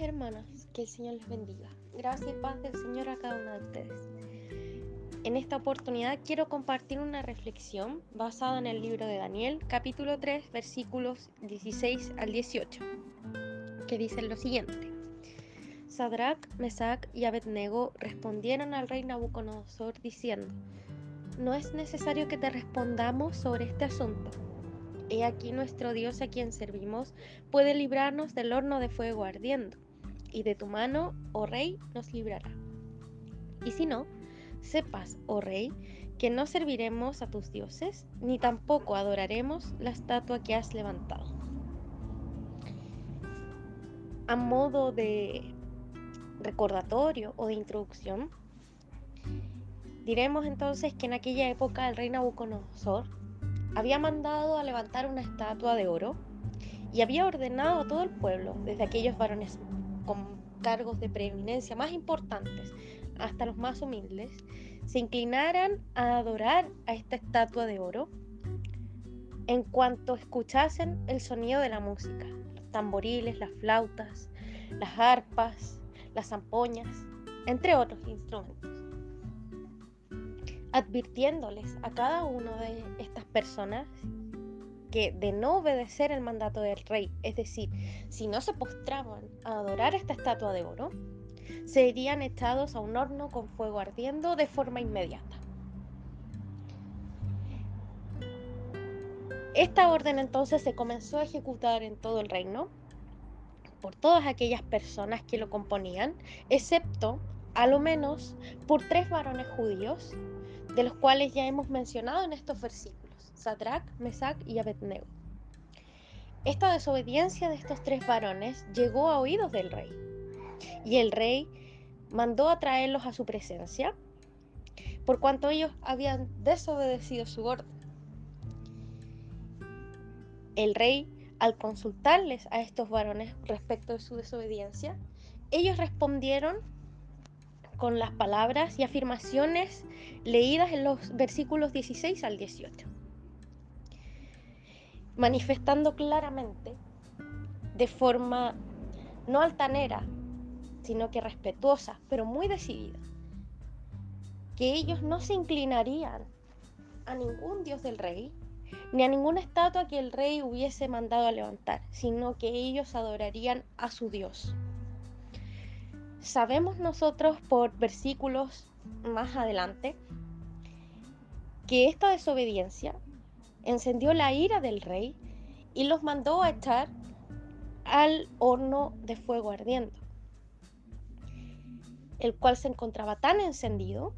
hermanas. Que el Señor les bendiga. Gracias y paz del Señor a cada una de ustedes. En esta oportunidad quiero compartir una reflexión basada en el libro de Daniel, capítulo 3, versículos 16 al 18, que dicen lo siguiente. Sadrach, Mesach y Abednego respondieron al rey Nabucodonosor diciendo, No es necesario que te respondamos sobre este asunto He aquí nuestro Dios a quien servimos puede librarnos del horno de fuego ardiendo, y de tu mano, oh rey, nos librará. Y si no, sepas, oh rey, que no serviremos a tus dioses, ni tampoco adoraremos la estatua que has levantado. A modo de recordatorio o de introducción, diremos entonces que en aquella época el rey Nabucodonosor había mandado a levantar una estatua de oro y había ordenado a todo el pueblo, desde aquellos varones con cargos de preeminencia más importantes hasta los más humildes, se inclinaran a adorar a esta estatua de oro en cuanto escuchasen el sonido de la música, los tamboriles, las flautas, las arpas, las zampoñas, entre otros instrumentos. Advirtiéndoles a cada uno de estas personas que de no obedecer el mandato del rey, es decir, si no se postraban a adorar esta estatua de oro, serían echados a un horno con fuego ardiendo de forma inmediata. Esta orden entonces se comenzó a ejecutar en todo el reino por todas aquellas personas que lo componían, excepto a lo menos por tres varones judíos de los cuales ya hemos mencionado en estos versículos, Sadrach, Mesach y Abednego. Esta desobediencia de estos tres varones llegó a oídos del rey, y el rey mandó a traerlos a su presencia, por cuanto ellos habían desobedecido su orden. El rey, al consultarles a estos varones respecto de su desobediencia, ellos respondieron con las palabras y afirmaciones leídas en los versículos 16 al 18, manifestando claramente de forma no altanera, sino que respetuosa, pero muy decidida, que ellos no se inclinarían a ningún dios del rey, ni a ninguna estatua que el rey hubiese mandado a levantar, sino que ellos adorarían a su Dios. Sabemos nosotros por versículos más adelante que esta desobediencia encendió la ira del rey y los mandó a echar al horno de fuego ardiendo, el cual se encontraba tan encendido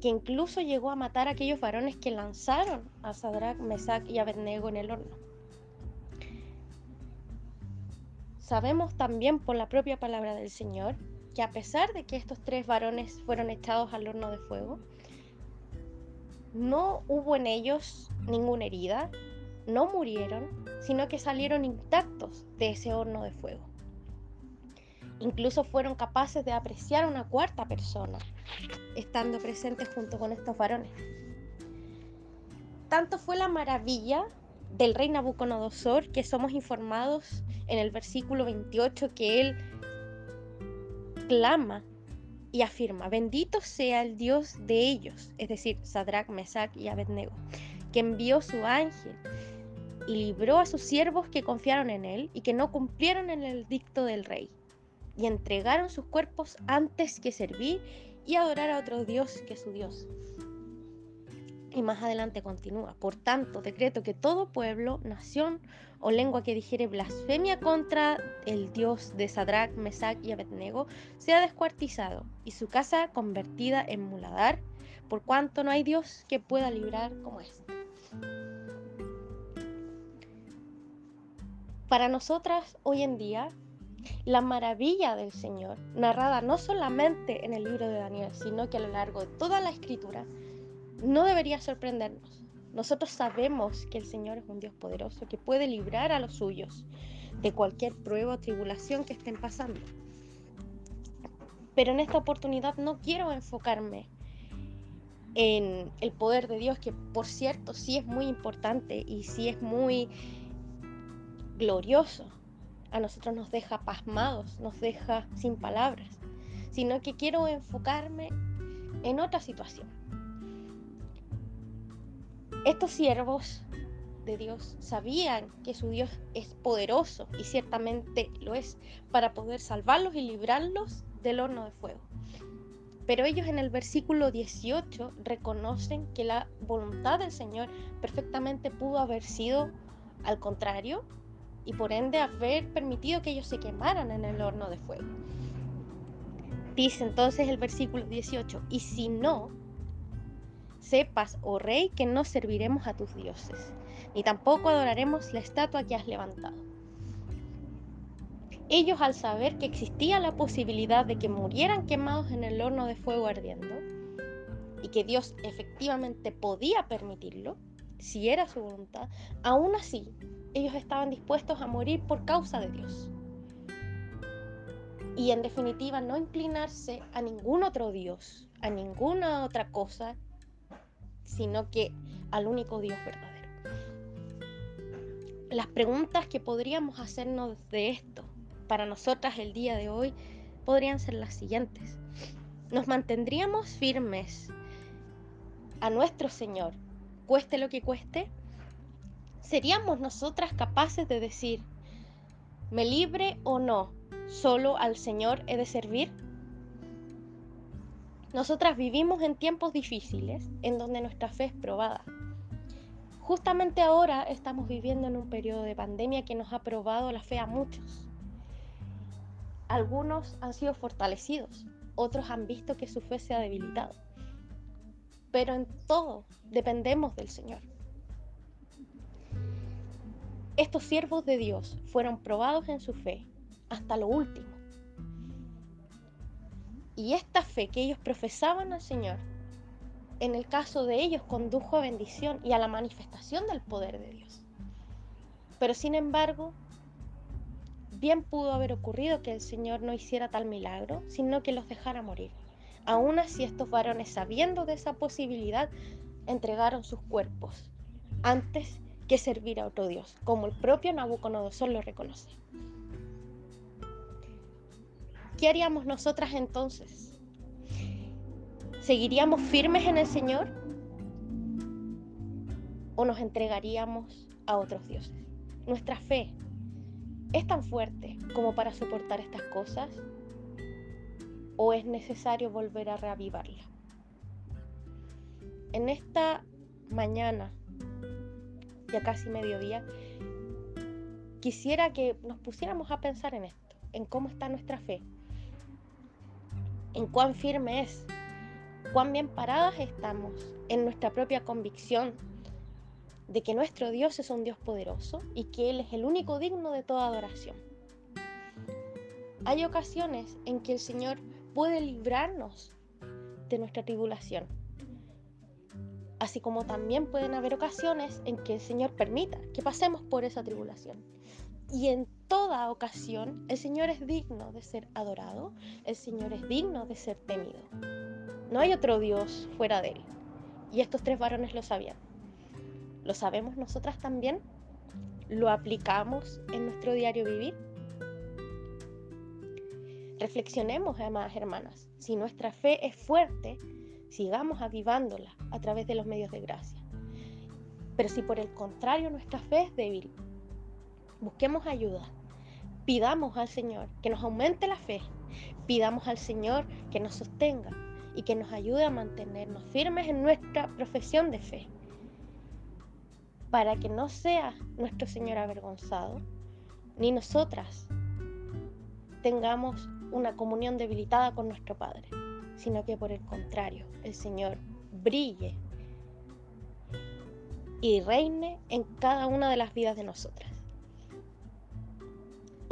que incluso llegó a matar a aquellos varones que lanzaron a Sadrach, Mesach y Abednego en el horno. Sabemos también por la propia palabra del Señor que a pesar de que estos tres varones fueron echados al horno de fuego, no hubo en ellos ninguna herida, no murieron, sino que salieron intactos de ese horno de fuego. Incluso fueron capaces de apreciar a una cuarta persona, estando presentes junto con estos varones. Tanto fue la maravilla del rey Nabucodonosor que somos informados en el versículo 28 que él clama y afirma, bendito sea el Dios de ellos, es decir, Sadrach, Mesach y Abednego, que envió su ángel y libró a sus siervos que confiaron en él y que no cumplieron en el dicto del rey, y entregaron sus cuerpos antes que servir y adorar a otro Dios que su Dios. Y más adelante continúa. Por tanto, decreto que todo pueblo, nación o lengua que dijere blasfemia contra el Dios de Sadrach, Mesach y Abednego sea descuartizado y su casa convertida en muladar, por cuanto no hay Dios que pueda librar como este. Para nosotras hoy en día, la maravilla del Señor, narrada no solamente en el libro de Daniel, sino que a lo largo de toda la escritura, no debería sorprendernos. Nosotros sabemos que el Señor es un Dios poderoso que puede librar a los suyos de cualquier prueba o tribulación que estén pasando. Pero en esta oportunidad no quiero enfocarme en el poder de Dios, que por cierto sí es muy importante y sí es muy glorioso. a nosotros nos deja pasmados, nos deja sin palabras, sino que quiero enfocarme en otra situación. Estos siervos de Dios sabían que su Dios es poderoso y ciertamente lo es para poder salvarlos y librarlos del horno de fuego. Pero ellos en el versículo 18 reconocen que la voluntad del Señor perfectamente pudo haber sido al contrario y por ende haber permitido que ellos se quemaran en el horno de fuego. Dice entonces el versículo 18, y si no, sepas, oh rey, que no serviremos a tus dioses, ni tampoco adoraremos la estatua que has levantado. Ellos al saber que existía la posibilidad de que murieran quemados en el horno de fuego ardiendo, y que Dios efectivamente podía permitirlo, si era su voluntad, aún así ellos estaban dispuestos a morir por causa de Dios. Y en definitiva no inclinarse a ningún otro Dios, a ninguna otra cosa, sino que al único Dios verdadero. Las preguntas que podríamos hacernos de esto para nosotras el día de hoy podrían ser las siguientes. ¿Nos mantendríamos firmes a nuestro Señor, cueste lo que cueste? ¿Seríamos nosotras capaces de decir, me libre o no, solo al Señor he de servir? Nosotras vivimos en tiempos difíciles en donde nuestra fe es probada. Justamente ahora estamos viviendo en un periodo de pandemia que nos ha probado la fe a muchos. Algunos han sido fortalecidos, otros han visto que su fe se ha debilitado. Pero en todo dependemos del Señor. Estos siervos de Dios fueron probados en su fe hasta lo último. Y esta fe que ellos profesaban al Señor, en el caso de ellos, condujo a bendición y a la manifestación del poder de Dios. Pero sin embargo, Bien pudo haber ocurrido que el Señor no hiciera tal milagro, sino que los dejara morir. Aún así, estos varones, sabiendo de esa posibilidad, entregaron sus cuerpos antes que servir a otro Dios, como el propio Nabucodonosor lo reconoce. ¿Qué haríamos nosotras entonces? ¿Seguiríamos firmes en el Señor? ¿O nos entregaríamos a otros dioses? Nuestra fe ¿Es tan fuerte como para soportar estas cosas? ¿O es necesario volver a reavivarla? En esta mañana, ya casi mediodía, quisiera que nos pusiéramos a pensar en esto, en cómo está nuestra fe, en cuán firme es, cuán bien paradas estamos en nuestra propia convicción de que nuestro Dios es un Dios poderoso y que Él es el único digno de toda adoración. Hay ocasiones en que el Señor puede librarnos de nuestra tribulación, así como también pueden haber ocasiones en que el Señor permita que pasemos por esa tribulación. Y en toda ocasión el Señor es digno de ser adorado, el Señor es digno de ser temido. No hay otro Dios fuera de Él. Y estos tres varones lo sabían. ¿Lo sabemos nosotras también? ¿Lo aplicamos en nuestro diario vivir? Reflexionemos además, hermanas, si nuestra fe es fuerte, sigamos avivándola a través de los medios de gracia. Pero si por el contrario nuestra fe es débil, busquemos ayuda. Pidamos al Señor que nos aumente la fe. Pidamos al Señor que nos sostenga y que nos ayude a mantenernos firmes en nuestra profesión de fe para que no sea nuestro Señor avergonzado, ni nosotras tengamos una comunión debilitada con nuestro Padre, sino que por el contrario, el Señor brille y reine en cada una de las vidas de nosotras.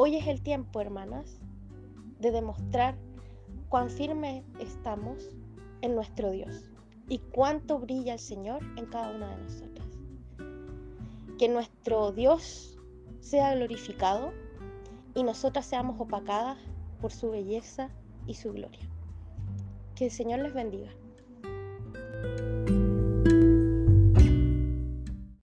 Hoy es el tiempo, hermanas, de demostrar cuán firme estamos en nuestro Dios y cuánto brilla el Señor en cada una de nosotras que nuestro Dios sea glorificado y nosotras seamos opacadas por su belleza y su gloria. Que el Señor les bendiga.